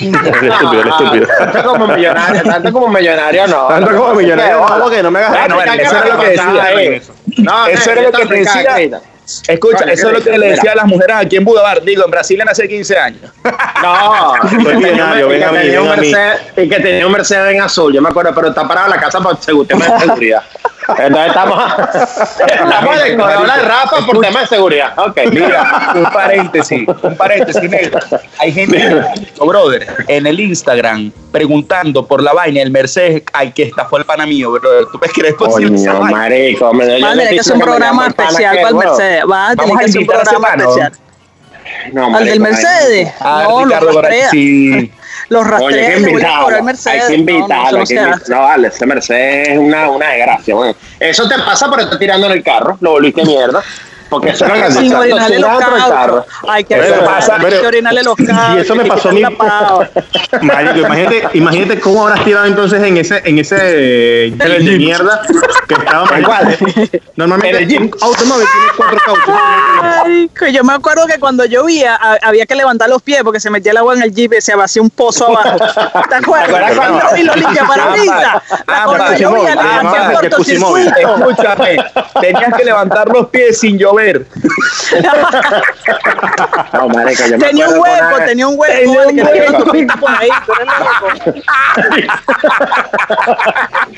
Estúpido, el estúpido. Tanto como millonario, tanto como millonario, no. Tanto como millonario, porque no me hagas Bueno, eso era lo que decía. No, Eso era lo que decía. Escucha, Vale, eso es lo que le decía a las mujeres aquí en Budapest, digo, en Brasil en hace 15 años. No, [LAUGHS] Soy millonario, y ven que a mí, tenía un ven a mí. Mercedes- Y que tenía un Mercedes en azul, yo me acuerdo, pero está parado en la casa de seguridad. Entonces estamos, estamos de hablar de Rafa por tema de seguridad. Ok, Mira, un paréntesis, un paréntesis negro. Hay gente, brother, en el Instagram preguntando por la vaina del Mercedes al que estafó el pana mío, brother. ¿Tú ves que es posible Coño, marico. me- yo Van a le tener que hacer un programa el especial para el Mercedes. Van a tener que hacer un programa especial. No, Al del Mercedes. Ah, no, Ricardo Borach, rastrea. sí. Los Coño, hay que invitarlo. cobrar al Hay Mercedes. que No, no, invitarlo. eso no hay que invi- no, vale, ese Mercedes es una, una desgracia. Bueno, eso te pasa por estar tirando en el carro. Lo volviste mierda. Porque eso que Sin orinarle los Tocina dentro del carro. cauchos. Hay que, Eso hay pasa, que pero- orinarle los cauchos. Y eso me hay pasó a mí. la. Marico, imagínate, imagínate cómo habrás tirado entonces en ese, en ese jeep de mierda que estaba marico. Normalmente En el jeep. un automóvil tiene cuatro cauchos. Ay, que yo me acuerdo que cuando llovía había que levantar los pies porque se metía el agua en el jeep y se vacía un pozo abajo. ¿Te [LAUGHS] acuerdas? acuerdas cuando- Y lo [LAUGHS] limpia para brisa. Ah, Cuando para llovía le hacía cortocircuito. Escúchame, tenías que levantar los pies sin llover. No, marico, yo me Tenía un una hueco, tenía un hueco. Tenía un hueco. por ahí.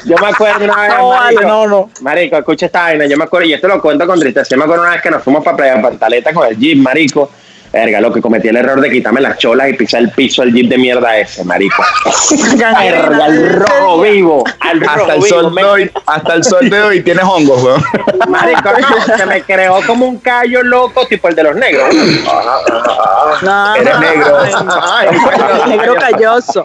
Yo me acuerdo una vez. No, vale, marico, no, no. Marico, escucha esta vaina. Yo me acuerdo, y esto lo cuento con tristeza. Yo me acuerdo una vez que nos fuimos para Playa Pantaleta con el Jeep, marico. Verga, lo que cometí el error de quitarme las cholas y pisar el piso del Jeep de mierda ese, marico. [LAUGHS] Verga, al rojo vivo. Al rojo Hasta el, vivo. sol me- de hoy, hasta el sol de hoy tienes hongos, weón. [LAUGHS] Marico, no, se me creó como un callo loco, tipo el de los negros. No, Eres no, negro. Ay, [LAUGHS] Negro calloso.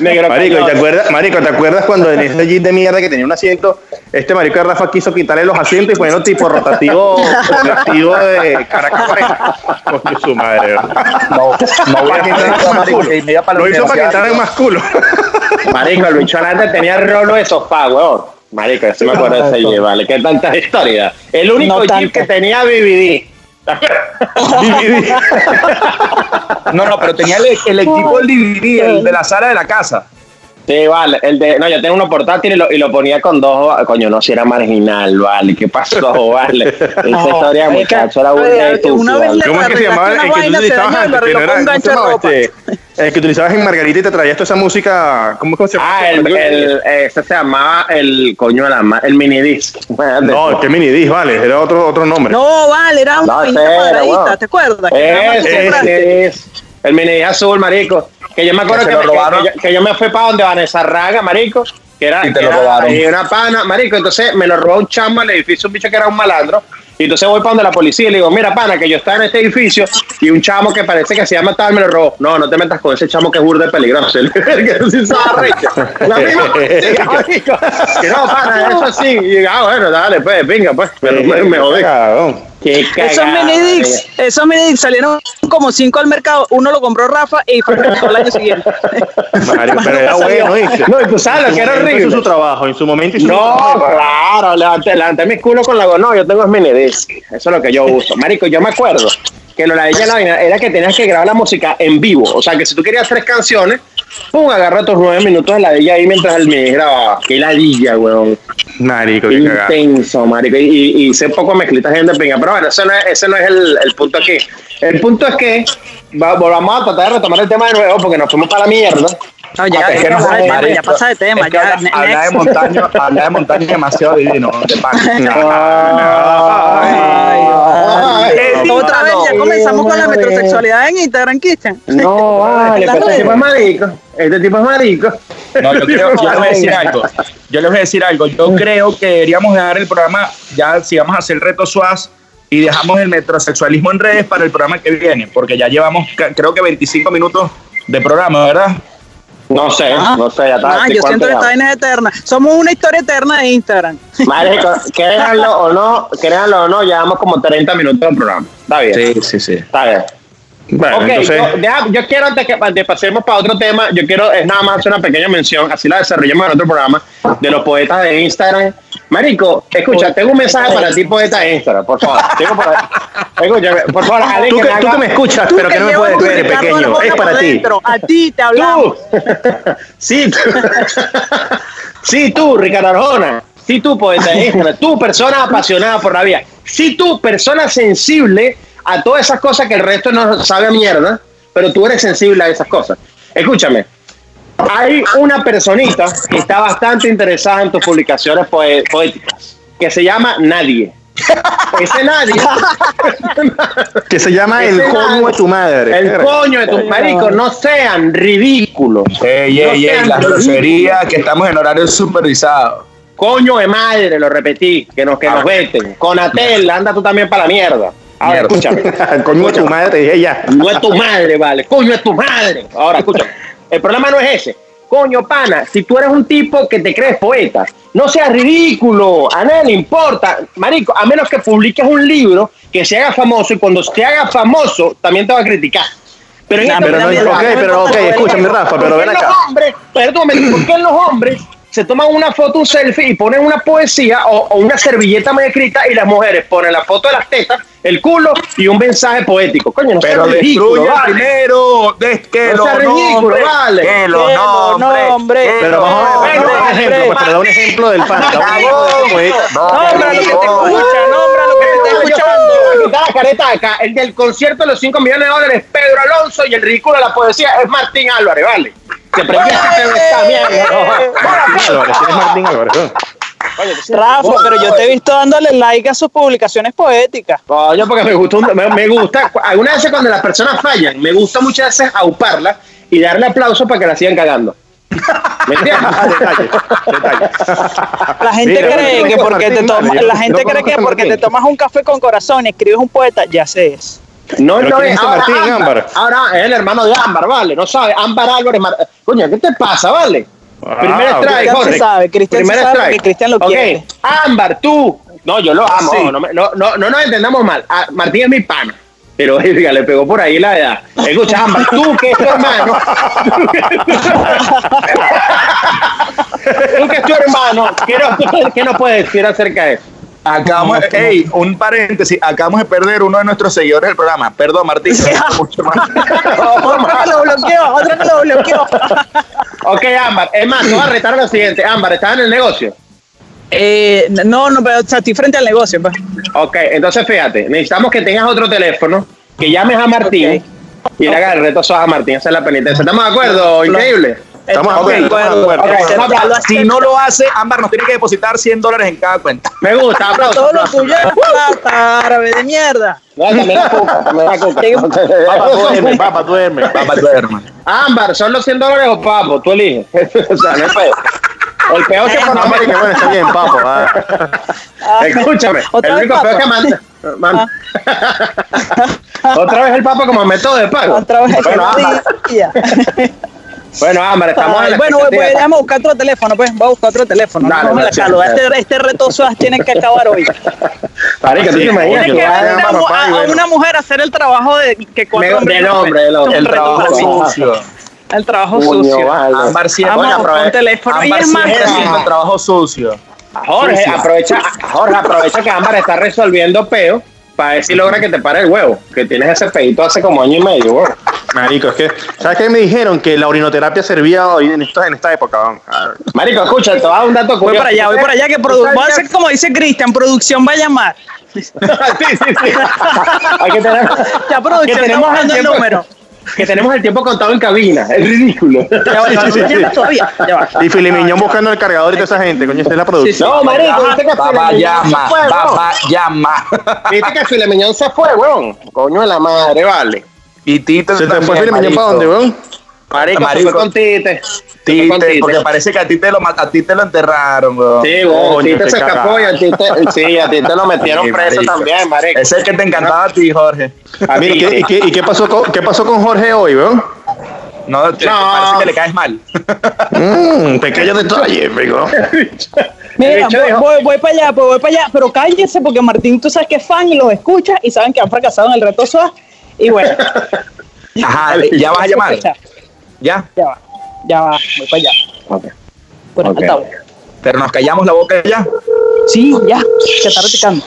negro Marico, ¿y calloso. ¿te acuerdas, Marico, ¿te acuerdas cuando en ese jeep de mierda que tenía un asiento, este marico de Rafa quiso quitarle los asientos y ponerlo tipo rotativo, rotativo de Caracas? Coño, su madre. No, no voy a quitar esta marico que me iba para la Lo hizo para universidad. quitarle más culo. Marico, el bicho adelante tenía rolo de sofá, weón. Marico, yo sí me acuerdo de ese Jeep, vale. Qué tantas historias. El único No Jeep que tenía BBD. [LAUGHS] No, no, pero tenía el, el equipo del DVD, el de la sala de la casa. Sí, vale. El de, no, yo tenía uno portátil y lo, y lo ponía con dos. Coño, no, si era marginal, vale. ¿Qué pasó, [LAUGHS] vale? Esa historia es que- muchacho era que vez vale. le- ¿Cómo es que se llamaba el que tú utilizabas y antes? Que no era- con ¿cómo gancho se de llamaba ropa. este? [LAUGHS] El que utilizabas en Margarita y te traías toda esa música. ¿Cómo cómo se llama? Ah, el, el, ese se llamaba el coño de la ma- el minidisc. [LAUGHS] No, que mini disc, vale, era otro, otro nombre. No, vale, era una No, vainita cuadradita. ¿te acuerdas? Que tú Ese compraste. es el minidisc azul, marico. Que yo me acuerdo Que que, se me- que- robaron. que yo, que yo me fui para donde Vanessa Raga, marico. Que era, Y te que lo era robaron. ahí una pana, marico. Entonces me lo robó un chamo al edificio, un bicho que era un malandro. Y entonces voy para donde la policía y le digo, mira, pana, que yo estaba en este edificio y un chamo que parece que se llama tal me lo robó. No, no te metas con ese chamo que es burda de peligroso. [LAUGHS] El que. La misma. [LAUGHS] Sí, marico. Que no, pana, [LAUGHS] eso sí. Y digo, ah, bueno, dale, pues, venga, pues. Pero me, me jodí. Qué Esos cagada, minidix, esos minidix salieron como cinco al mercado. Uno lo compró Rafa y fue el año siguiente. [LAUGHS] Marico, pero era bueno, ¿viste? No, y tú sabes lo que era En su momento hizo horrible. su trabajo, en su momento hizo su No, claro, levanté, levanté mi culo con la go- No, yo tengo es. Eso es lo que yo uso. Marico, yo me acuerdo que lo la de ella la vaina era que tenías que grabar la música en vivo. O sea, que si tú querías tres canciones, pum, agarra tus nueve minutos de la de ella ahí mientras el mini grababa. Qué ladilla, weón. Marico, qué cagada. Intenso, marico. Y, y, sé poco mezclitas gente pinga. Pero bueno, ese no es, ese no es el, el punto aquí. El punto es que va- volvamos a tratar de retomar el tema de nuevo porque nos fuimos para la mierda. No, ya, Ah, es ya que no pasa de tema, ya marico. pasa de tema. Es que ya, habla, de montaña, habla de montaña demasiado divino, de [LAUGHS] Ay, Otra vez, ya comenzamos con la metrosexualidad en Instagram, Christian. No, [LAUGHS] vale, este tipo es marico. Este tipo es marico. No, yo, creo, yo les voy a decir [LAUGHS] algo. Yo les voy a decir algo. Yo creo que deberíamos dejar el programa, ya si vamos a hacer el reto SUAS y dejamos el metrosexualismo en redes para el programa que viene, porque ya llevamos creo que 25 minutos de programa, ¿verdad? No sé, Ah, no sé, ya está. ah, yo siento que esta vaina es eterna. Somos una historia eterna de Instagram. Marico, [LAUGHS] créanlo o no, créanlo o no, llevamos como 30 minutos del programa. Está bien. sí, sí. Está bien. Bueno, ok, entonces, yo, deja- yo quiero antes que antes de pasemos para otro tema, yo quiero es nada más hacer una pequeña mención, así la desarrollamos en otro programa, de los poetas de Instagram. Marico, escucha, tengo un mensaje para ti, poeta Instagram, por favor. [LAUGHS] Tengo. Escúchame, por favor, alguien tú que que, me tú haga- que me escuchas, Tú pero que no me puedes ver, pequeño, es para ti. A ti te hablamos. Tú. [LAUGHS] sí, tú. [LAUGHS] sí, tú, Ricardo Arjona. Sí, tú, poeta Instagram. Tú, persona apasionada por la vida. Sí, tú, persona sensible a todas esas cosas que el resto no sabe a mierda, pero tú eres sensible a esas cosas. Escúchame. Hay una personita que está bastante interesada en tus publicaciones poe- poéticas, que se llama Nadie. Ese Nadie. Que se llama El coño de tu madre. El coño de tus maricos, no sean ridículos. Ey, No ey, ey, sean la grosería que estamos en horario supervisado. Coño de madre, lo repetí, que nos, que nos veten. Conatel, anda tú también para la mierda. Ahora, Mierda. escúchame. El [LAUGHS] coño de tu madre, dije ya. No es tu madre, vale. Coño es tu madre. Ahora, escúchame. El problema no es ese. Coño, pana, si tú eres un tipo que te crees poeta, no seas ridículo. A nadie le importa. Marico, a menos que publiques un libro que se haga famoso y cuando se haga famoso también te va a criticar. Pero, en Nah, esta pero no, vida- ok, pero ok, escúchame, Rafa, pero ¿Por ven acá. Hombres, ¿por qué los hombres se toman una foto, un selfie y ponen una poesía o, o una servilleta mal escrita y las mujeres ponen la foto de las tetas, el culo y un mensaje poético? Coño, no Pero ridículo, destruye vale. primero, de que No sea ridículo, vale. que nombres. que Pero vamos a ver, un ejemplo, pues, pero da un ejemplo del es. Nombra lo que te escucha, nombra lo que te está escuchando. quitar la careta acá. El del concierto de los 5 millones de dólares es Pedro Alonso y el ridículo de la poesía es Martín Álvarez, ¿vale? Que prendí ese pedo esta mierda. Martín Álvarez, ¿quién es Martín Álvarez? ¿no? Rafa, pero yo te he visto dándole like a sus publicaciones poéticas. Coño, porque me gusta, un- me, me gusta, algunas veces cuando las personas fallan, me gusta muchas veces auparlas y darle aplauso para que la sigan cagando. ¿Me entiendes? Detalle, detalle. La gente Mira, cree que porque te tomas, la no gente cree que porque Martín. te tomas un café con corazón y escribes un poeta, ya sé eso. No, ¿Pero no es es ese ahora Martín Ámbar. Ámbar? Ahora es el hermano de Ámbar, ¿vale? No sabe. Ámbar Álvarez. Mar- Coño, ¿qué te pasa, vale? Ah, Primer strike, Cristian Jorge. sabe, Cristian Primer sabe strike. Cristian lo Ok, quiere. Ámbar, tú. No, yo lo amo. Sí. No, no, no, no nos entendamos mal. Ah, Martín es mi pana. Pero [LAUGHS] oiga, le pegó por ahí la edad. Escucha, Ámbar, tú que es tu hermano. [LAUGHS] tú que es tu hermano. ¿Qué no, qué no puedes decir acerca de eso? Acabamos, ey, un paréntesis, acabamos de perder uno de nuestros seguidores del programa. Perdón, Martín. [LAUGHS] mucho más. [LAUGHS] Otro que lo bloqueó, otro que lo bloqueó. [LAUGHS] Ok, Ámbar, es más, voy a retar a lo siguiente. Ámbar, ¿estás en el negocio? Eh, no, no, pero o sea, estoy frente al negocio, pues. Ok, entonces fíjate, necesitamos que tengas otro teléfono, que llames a Martín y le hagas el reto a Martín, esa es la penitencia. ¿Estamos de acuerdo? Increíble. Estamos de Ok, acuerdo, acuerdo. ok, Ok, ya lo Si no lo hace, Ámbar nos tiene que depositar 100 dólares en cada cuenta. Me gusta, aplausos. Todo lo tuyo es plata, árabe de mierda. Papá, duerme, papá, duerme. Papá, duerme. Ámbar, ¿son los 100 dólares o papo? Tú eliges. o sea, no es feo. El peor que No, por marica, bueno, está bien, papo. ah. Escúchame, Otra el vez único papo. que manda. man- Otra vez el papo como método de pago. Otra vez Bueno, Ámbar, día. Bueno, Ámbar, estamos en la bueno, pues, déjame buscar otro teléfono, pues. Voy a buscar otro teléfono. Dale, no me la calo. dale. Este, este reto Suaz tiene que acabar hoy. [LAUGHS] Marica, ¿tú te Sí, imaginas que que va a ver a, papá a bueno. una mujer a hacer el trabajo de que cuatro Me- hombres del hombre, del hombre. Un El trabajo sucio. El trabajo sucio. Ámbar siempre, Vamos, Bueno, con teléfono. Y Ámbar haciendo el trabajo sucio. Jorge, aprovecha, Jorge, aprovecha que Ámbar está resolviendo peo para ver si logra que te pare el huevo. Que tienes ese pedito hace como año y medio, weón. Marico, es que, ¿sabes qué me dijeron? Que la orinoterapia servía hoy en esta, en esta época. Ah, Marico, escucha, te voy a dar un dato Voy curioso. para allá, voy para allá que voy a hacer como dice Cristian, producción va a llamar. [LAUGHS] sí, sí, sí. [LAUGHS] Hay que tener, Ya que producción está tenemos el número. Que tenemos el tiempo contado en cabina. Es ridículo. Ya va, ya va, Sí, sí, no sí. llama todavía. Ya va. Y Filimiñón buscando el cargador y toda esa gente, coño, esta es la producción. No, marico, viste que Papá llama, papá llama. Viste que Filemiñón se fue, weón. Coño de la madre, vale. Y Tito ¿Se te fue Filimiñón para dónde, weón? Marico, Marico. con Tite. Con Tite, Tite. porque parece que a ti te lo, a ti te lo enterraron, weón. Sí, weón, Coño, Tite se escapó y a Tite, sí, a Tite lo metieron Sí, preso marico. también, marico. Ese es el que te encantaba a ti, Jorge. A Mira, ¿y Tite. qué, y qué- y qué pasó con, qué pasó con Jorge hoy, weón? No, te, te No. parece que le caes mal. Mmm, pequeño detalle, amigo. [LAUGHS] Mira, voy, voy, voy para allá, pues voy para allá, pero cállense porque Martín, tú sabes que es fan y los escucha y saben que han fracasado en el reto Suaz. Y bueno, Ajá, ya vas a llamar. Ya, Ya. va, ya va, voy para allá. Ok. Por Ok. altavoz. Pero nos callamos la boca ya. Sí, ya, se está reticando.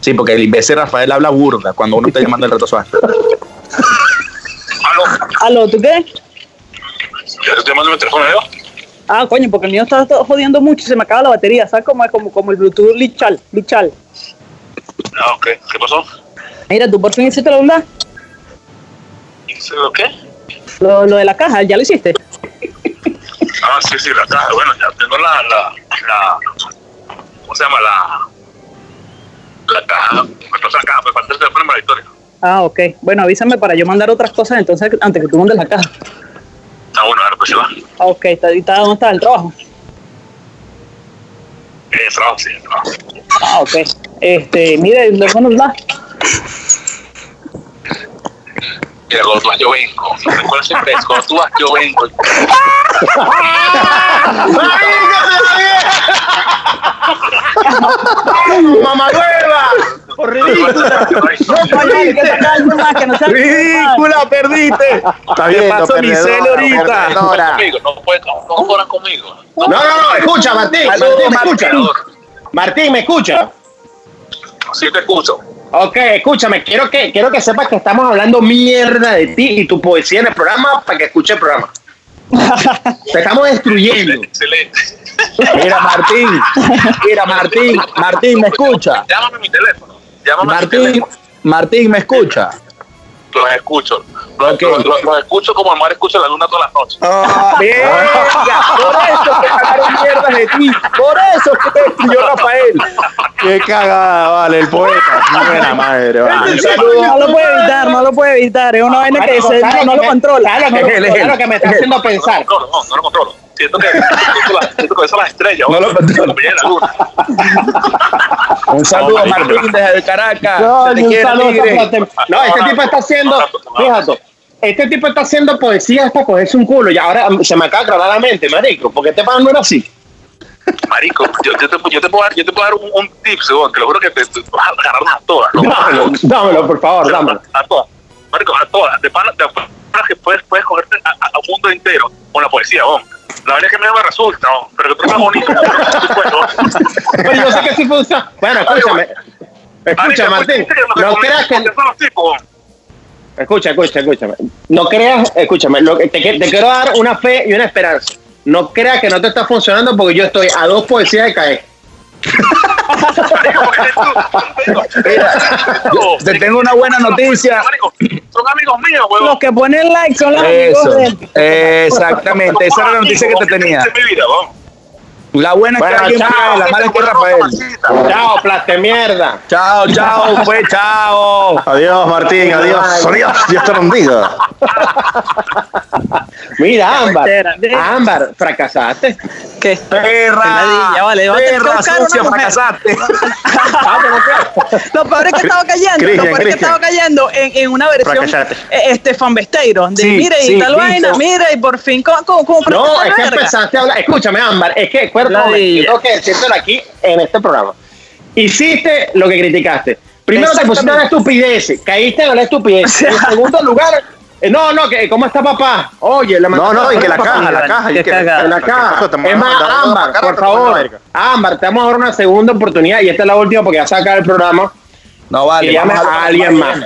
Sí, porque el imbécil Rafael habla burda cuando uno está llamando el reto suave. Aló, ¿tú qué? Ya te estoy llamando mi teléfono yo. Ah, coño, porque el mío está todo jodiendo mucho y se me acaba la batería, ¿sabes? Como, como, como el Bluetooth Lichal, Lichal. Ah, ok. ¿Qué pasó? Mira, tú por fin hiciste la- ¿Hice lo qué? Lo, lo de la caja, ¿ya lo hiciste? Ah, sí, sí, la caja. Bueno, ya tengo la, la, la, ¿cómo se llama? La, la caja. Me pasa la caja, me falta el teléfono para la historia. Ah, ok. Bueno, avísame para yo mandar otras cosas entonces antes que tú mandes la caja. Ah, bueno, ahora pues se va. Ah, ok. ¿Está, está, ¿Dónde está el trabajo? Eh, trabajo, sí, trabajo. Ah, ok. Este, mire, el teléfono da. Mira, cuando tú vas, yo vengo. No recuerdo siempre tú vas, yo vengo. ¡Por ridícula! No. ¡Ridícula, perdiste! Está ¿Qué bien, pasó, Giselle, ahorita? Perdedora. Conmigo, no puedes, no, no conmigo. No, no, no, escucha, Martín. Martín, me escucha. Martín, ¿me escucha? Sí, te escucho. Ok, escúchame, quiero que, quiero que sepas que estamos hablando mierda de ti y tu poesía en el programa para que escuche el programa. Te estamos destruyendo. Excelente. Mira, Martín. Mira, Martín. Martín, ¿me escucha? Llámame a mi teléfono. Llámame a mi Martín, teléfono. Martín, ¿me escucha? Los escucho. Los, Ok. los- los- los escucho como el mar escucha la luna todas las noches. Ah, verga, por eso que sacaron mierdas de ti. Por eso es que te destruyó Rafael. Qué cagada, vale, el poeta. Buena madre, vale. Un saludo. No lo puede evitar, no lo puede evitar. Es una vaina que Marico, se- ¿sabes no, no lo controla. ¿Sabes lo que, Es él, es ¿sabes él. lo que me está haciendo No lo pensar? controlo, no, no lo controlo. Siento que, siento, que eso las estrellas. No lo. Un saludo, marico, Martín, desde Caracas. No, te un saludo a No, este tipo está haciendo, fíjate, este tipo está haciendo poesía hasta cogerse un culo y ahora se me acaba de aclarar la mente, marico, porque este pan no era así. Marico, yo, yo, te, yo, te puedo dar, yo te puedo dar un, un tip, según, te lo juro que te, te vas a agarrarlas a todas. ¿no? Dámelo, dámelo, por favor, dámelo. A todas. Marico, a todas. De pana, de que puedes, puedes cogerte a, a, a un mundo entero con la poesía, ¿no? La verdad es que a mí no me resulta, pero que tú eres bonito. [LAUGHS] pero yo sé que sí funciona. Bueno, escúchame. Escucha, Martín, pues, no creas que... Escucha, escucha, escúchame. No creas, escúchame, lo que te, te quiero dar una fe y una esperanza. no creas que no te está funcionando porque yo estoy a dos poesías de caer. Te tengo una buena noticia. Son amigos míos, Los huevón. que ponen like son los amigos de él. exactamente, esa era la noticia que te tenía. En mi vida, vamos. La buena es que Bueno, alguien chao. la mala es que Rafael. Chao, plaste mierda. Chao, chao, pues chao. Adiós, Martín, adiós. Adiós, Dios te bendiga. Mira, Ámbar. Espera, de- Ámbar, fracasaste. ¿Qué? Perra, Ladilla, vale, que perra, sucia, fracasaste. Lo peor es que estaba cayendo, lo peor es que estaba cayendo en, en una versión eh, este fanbesteiro de Sí, mire sí, y tal listo. vaina, mire y por fin como No, fracasar es que empezaste a hablar. Escúchame, Ámbar, es que, momento, yo tengo que decírtelo aquí en este programa. Hiciste lo que criticaste. Primero te pusiste a la estupidez, caíste en la estupidez. En segundo lugar, eh, no, no, que ¿cómo está papá? Oye, la No, no, y que la papá. caja, la caja. que-. En la caja. Es más, Ámbar, la por la favor. Ámbar, te vamos a dar una segunda oportunidad y esta es la última porque ya saca el programa. No vale. vamos a alguien la más.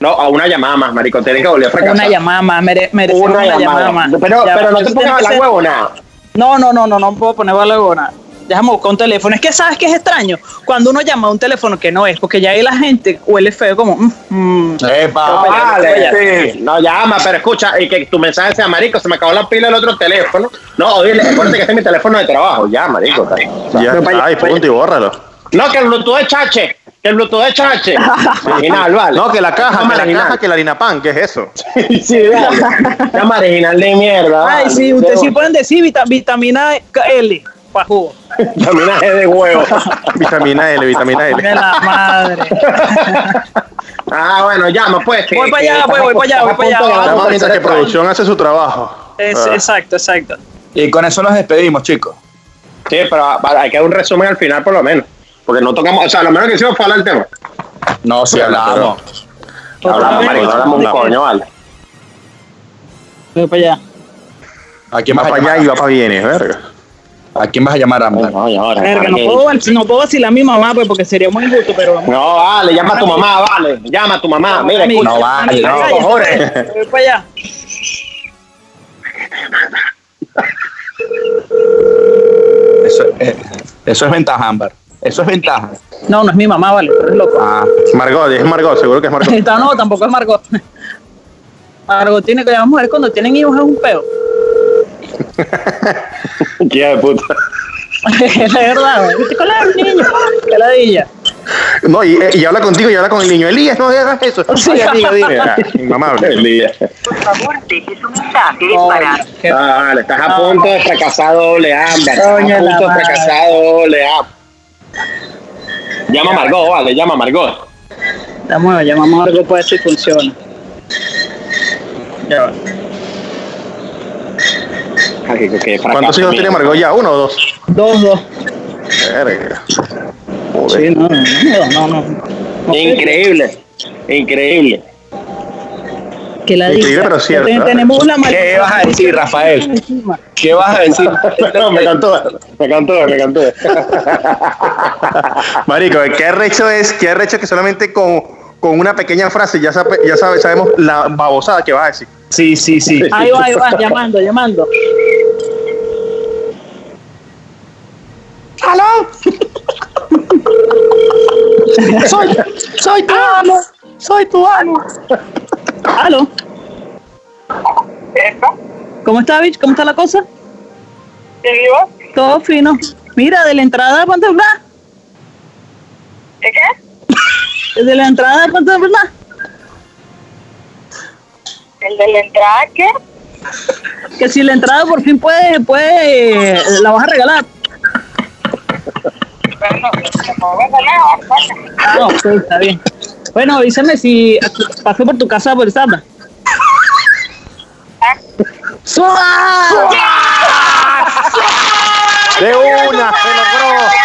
No, a una llamada más, marico. Tienes que volver a fracasar. una llamada más, mere, merecemos Una una, llamada. llamada más. Pero, Ya, pero no te pongas que la ser- huevo nada. No, no, no, no, no puedo poner balagona. Déjame buscar un teléfono. Es que sabes que es extraño cuando uno llama a un teléfono que no es, porque ya ahí la gente huele feo como. mm, mm. Epa, No, vale. sí. No, llama, pero escucha, y que tu mensaje sea, marico, se me acabó la pila del otro teléfono. No, dile, acuérdate que este es mi teléfono de trabajo. Ya, marico. Ya, ay, punto y bórralo. No, que el Bluetooth es chache. Que el Bluetooth es chache. [LAUGHS] Marginal, vale. No, que la caja, Llama que la caja, que la harina pan, ¿qué es eso? [LAUGHS] sí, dale. Ya marginal de mierda. Ay, vale. sí, ustedes sí De- pueden decir vita- vitamina L para jugo. [LAUGHS] Vitamina G de huevo. Vitamina L, vitamina L. De la madre. ah, bueno, llama, pues. que- Voy para allá, pues, voy para allá, voy para allá, de un mientras que producción hace su trabajo. Es- Ah. Exacto, exacto. Y con eso nos despedimos, chicos. Sí, pero hay que dar un resumen al final, por lo menos. Porque no tocamos, o sea, lo menos que hicimos fue hablar del tema. No, si hablamos. Hablamos, marico, no hablamos un coño, vale. Voy para allá. ¿A quién Va vas a para allá llamar? y va para bienes, verga. ¿A quién vas a llamar, Ámbar? No, ahora, Verga, no puedo, no puedo vacilar a mi mamá, pues, porque sería muy injusto, pero. No, vale, llama a tu mamá, vale. Llama a tu mamá. Mira, escucha. No vale, no, cojones. Voy para allá. Eso, eh, eso es ventaja, Ámbar. Eso es ventaja. No, no es mi mamá, vale, eres loco. Ah, Margot, es Margot, seguro que es Margot. [LAUGHS] No, tampoco es Margot. Margot tiene que las mujeres cuando tienen hijos es un peo. [LAUGHS] Qué de puta. es la verdad. ¿Viste con la del niño? Que ladilla. No, y, y habla contigo y habla con el niño. Elías, no hagas eso. [LAUGHS] Sí. Ay, amigo, dime. Ah, Inmamable. Elías. Por favor, deje su mensaje No, para Ah, vale, estás a punto de fracasar doble ámbar. Estás a punto de fracasar doble ámbar. Llama a Margot, vale, llama a Margot. Vamos, llamamos algo para ver si funciona. Ya va. Que ¿Cuántos hijos tiene. Margot ya? ¿Uno o dos? Dos, dos. Verga. Sí, no, no, no, no. no. Increíble, increíble. Que la Increíble, diga. pero cierto, Ten-. Tenemos la ¿Qué vas a decir, Rafael? ¿Qué vas a decir? No, me cantó, me cantó, me cantó. [LAUGHS] Marico, qué arrecho es, qué arrecho que solamente con, con una pequeña frase ya, sabe, ya sabe, sabemos la babosada que vas a decir. Sí, sí, sí. Ahí va, ahí va, llamando, llamando. [LAUGHS] soy, soy tu amo, soy tu amo. ¿Aló? ¿Cómo está, bitch? ¿Cómo está la cosa? Todo fino. Mira, de la entrada, ¿cuánto es verdad? ¿De qué? [LAUGHS] De la entrada, ¿cuánto es verdad? ¿El de la entrada qué? Que si la entrada por fin puede, puede, la vas a regalar. Bueno, no está bien. Bueno, avísame si paso por tu casa por Samba. De una, se logró.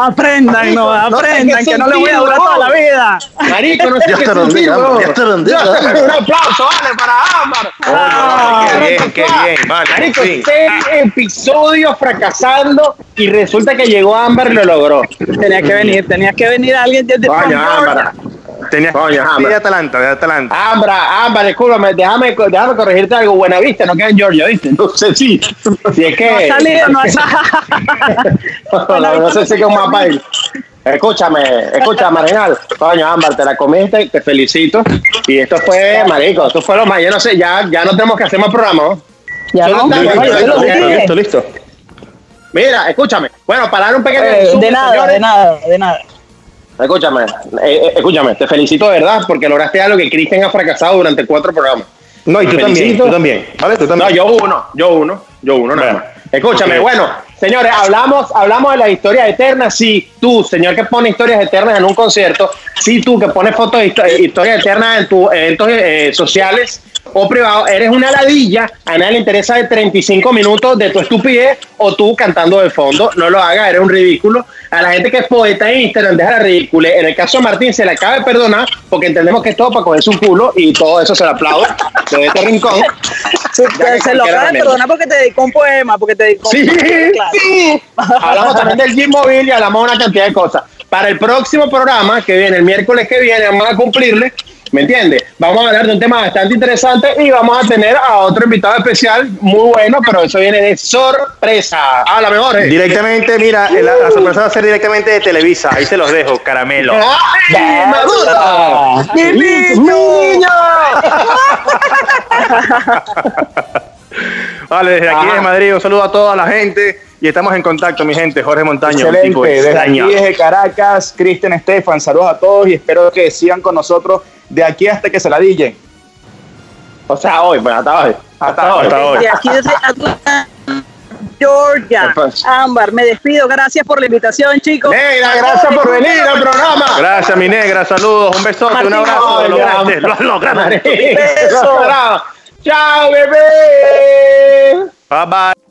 Aprendan, no, aprendan, que no le voy a durar toda la vida. Marico, no sé Dios qué te bendiga. Dios te Un aplauso, vale, para Ámbar. Ah, qué bien, qué bien, vale. Marico, sí. seis episodios fracasando y resulta que llegó Ámbar y lo logró. Tenía que venir, tenía que venir alguien desde Georgia. Ámbar. Tenías Coño, que Ámbar. de Atalanta, de Atalanta. Ambra, Ámbar, discúlpame, déjame, déjame corregirte algo. Buena vista, no queda en Georgia, ¿viste? No sé si. Si es que. No ha salido, no ha [LAUGHS] no, no, no sé si es que un mapa ahí. Escúchame, escúchame, Reinaldo. Coño, Ámbar, te la comiste, te felicito. Y esto fue, marico, esto fue lo más. Yo no sé, ya, ya no tenemos que hacer más programas, ¿no? Ya no, lo listo, dije. Listo, listo. Mira, escúchame. Bueno, para dar un pequeño Eh, resumen, de nada, señores, de nada, de nada. Escúchame, eh, eh, escúchame, te felicito de verdad porque lograste algo que Cristian ha fracasado durante cuatro programas. No, y tú también, tú también. ¿Vale? Tú No, también. yo uno, yo uno, yo uno nada Bueno. más. Escúchame, bueno, señores, hablamos, hablamos de las historias eternas. Si tú, señor que pone historias eternas en un concierto, si tú que pones fotos de eh, historias eternas en tus eventos eh, sociales o privados, eres una ladilla, a nadie le interesa de 35 minutos de tu estupidez o tú cantando de fondo, no lo hagas, eres un ridículo. A la gente que es poeta en Instagram, deja la ridícula. En el caso de Martín se le acaba de perdonar porque entendemos que es todo para cogerse un culo y todo eso se le aplaude [LAUGHS] de este rincón. Se, se lo acaba de perdonar porque te dedicó un poema, porque te dedicó Sí, Claro. sí. Hablamos también del móvil y hablamos de una cantidad de cosas. Para el próximo programa que viene, el miércoles que viene, vamos a cumplirle, ¿me entiendes? Vamos a hablar de un tema bastante interesante y vamos a tener a otro invitado especial muy bueno, pero eso viene de sorpresa. Habla mejor. Directamente, mira, la, la sorpresa va a ser directamente de Televisa. Ahí se los dejo, caramelo. ¡Ay, gusta! ¡Mi niño! [LAUGHS] Vale, desde aquí desde Madrid, un saludo a toda la gente y estamos en contacto, mi gente. Jorge Montaño, un tipo Excelente. Desde extraño. aquí, desde Caracas, Cristian Estefan, saludos a todos y espero que sigan con nosotros de aquí hasta que se la dillen. O sea, hoy, pues hasta hoy. Hasta hoy. Hasta hoy. De aquí desde Atlanta, Georgia. Ámbar, me despido. Gracias por la invitación, chicos. Negra, gracias por venir al programa. Gracias, mi negra. Saludos, un besote, un abrazo. Lo lograste, lo lograste. Beso. Chao, bebé. Bye bye.